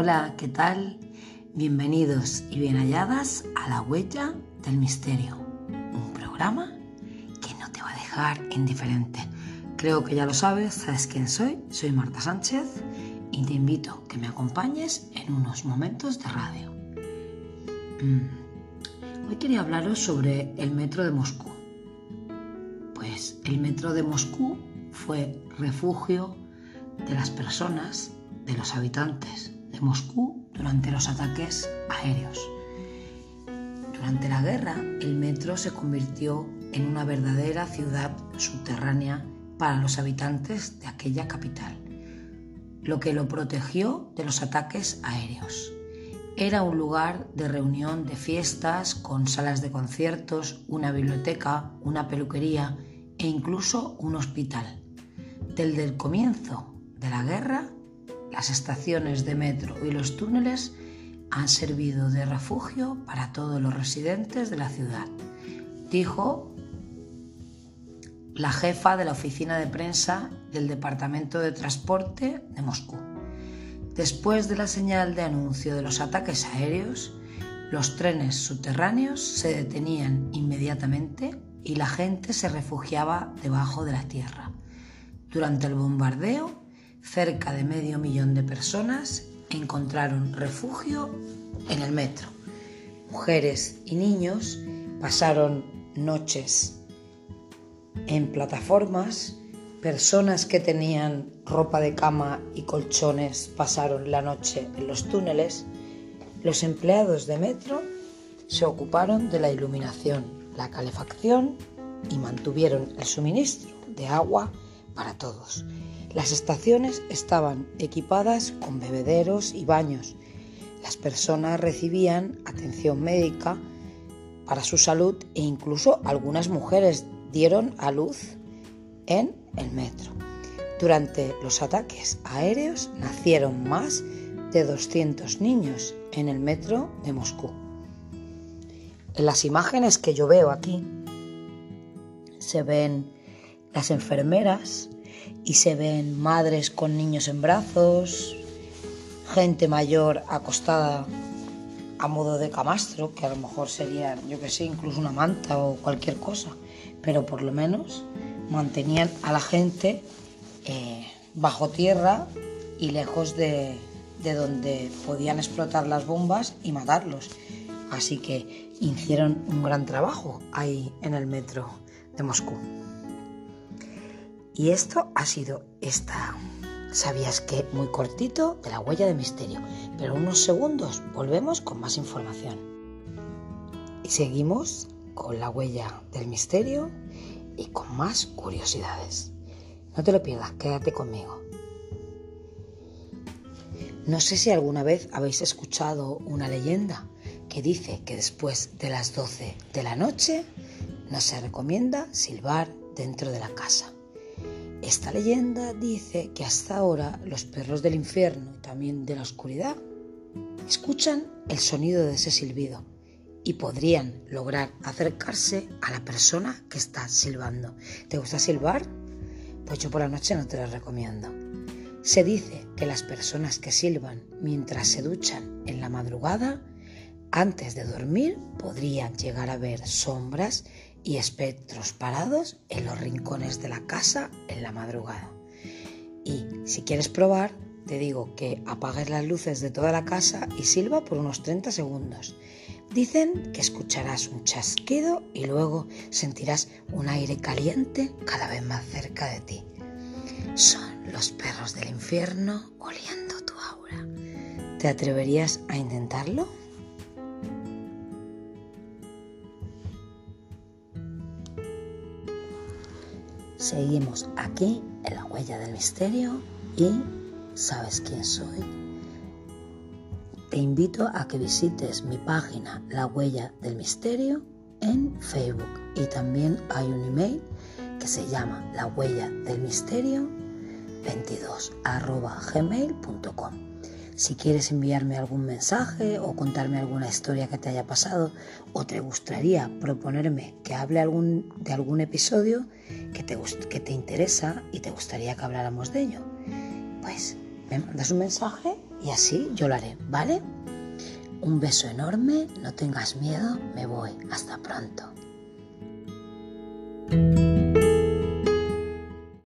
Hola, ¿qué tal? Bienvenidos y bien halladas a La Huella del Misterio, un programa que no te va a dejar indiferente. Creo que ya lo sabes, sabes quién soy, soy Marta Sánchez y te invito a que me acompañes en unos momentos de radio. Mm, hoy quería hablaros sobre el metro de Moscú. Pues el metro de Moscú fue refugio de las personas, de los habitantes Moscú durante los ataques aéreos. Durante la guerra, el metro se convirtió en una verdadera ciudad subterránea para los habitantes de aquella capital, lo que lo protegió de los ataques aéreos. Era un lugar de reunión de fiestas con salas de conciertos, una biblioteca, una peluquería e incluso un hospital. Desde el comienzo de la guerra, las estaciones de metro y los túneles han servido de refugio para todos los residentes de la ciudad, dijo la jefa de la oficina de prensa del Departamento de Transporte de Moscú. Después de la señal de anuncio de los ataques aéreos, los trenes subterráneos se detenían inmediatamente y la gente se refugiaba debajo de la tierra. Durante el bombardeo, cerca de medio millón de personas encontraron refugio en el metro. Mujeres y niños pasaron noches en plataformas, personas que tenían ropa de cama y colchones pasaron la noche en los túneles, los empleados de metro se ocuparon de la iluminación, la calefacción y mantuvieron el suministro de agua para todos. Las estaciones estaban equipadas con bebederos y baños. Las personas recibían atención médica para su salud e incluso algunas mujeres dieron a luz en el metro. Durante los ataques aéreos nacieron más de 200 niños en el metro de Moscú. En las imágenes que yo veo aquí se ven las enfermeras y se ven madres con niños en brazos, gente mayor acostada a modo de camastro, que a lo mejor sería, yo que sé, incluso una manta o cualquier cosa, pero por lo menos mantenían a la gente eh, bajo tierra y lejos de, de donde podían explotar las bombas y matarlos. Así que hicieron un gran trabajo ahí en el metro de Moscú. Y esto ha sido esta, ¿sabías que? Muy cortito de la huella de misterio. Pero unos segundos volvemos con más información. Y seguimos con la huella del misterio y con más curiosidades. No te lo pierdas, quédate conmigo. No sé si alguna vez habéis escuchado una leyenda que dice que después de las 12 de la noche no se recomienda silbar dentro de la casa. Esta leyenda dice que hasta ahora los perros del infierno y también de la oscuridad escuchan el sonido de ese silbido y podrían lograr acercarse a la persona que está silbando. ¿Te gusta silbar? Pues yo por la noche no te lo recomiendo. Se dice que las personas que silban mientras se duchan en la madrugada, antes de dormir, podrían llegar a ver sombras y espectros parados en los rincones de la casa en la madrugada. Y si quieres probar, te digo que apagues las luces de toda la casa y silba por unos 30 segundos. Dicen que escucharás un chasquido y luego sentirás un aire caliente cada vez más cerca de ti. Son los perros del infierno oliendo tu aura. ¿Te atreverías a intentarlo? Seguimos aquí en la huella del misterio y ¿sabes quién soy? Te invito a que visites mi página La Huella del Misterio en Facebook y también hay un email que se llama La Huella del Misterio 22 gmail.com. Si quieres enviarme algún mensaje o contarme alguna historia que te haya pasado o te gustaría proponerme que hable de algún episodio que te interesa y te gustaría que habláramos de ello, pues me mandas un mensaje Y así yo lo haré, ¿vale? Un beso enorme, no tengas miedo, me voy. Hasta pronto.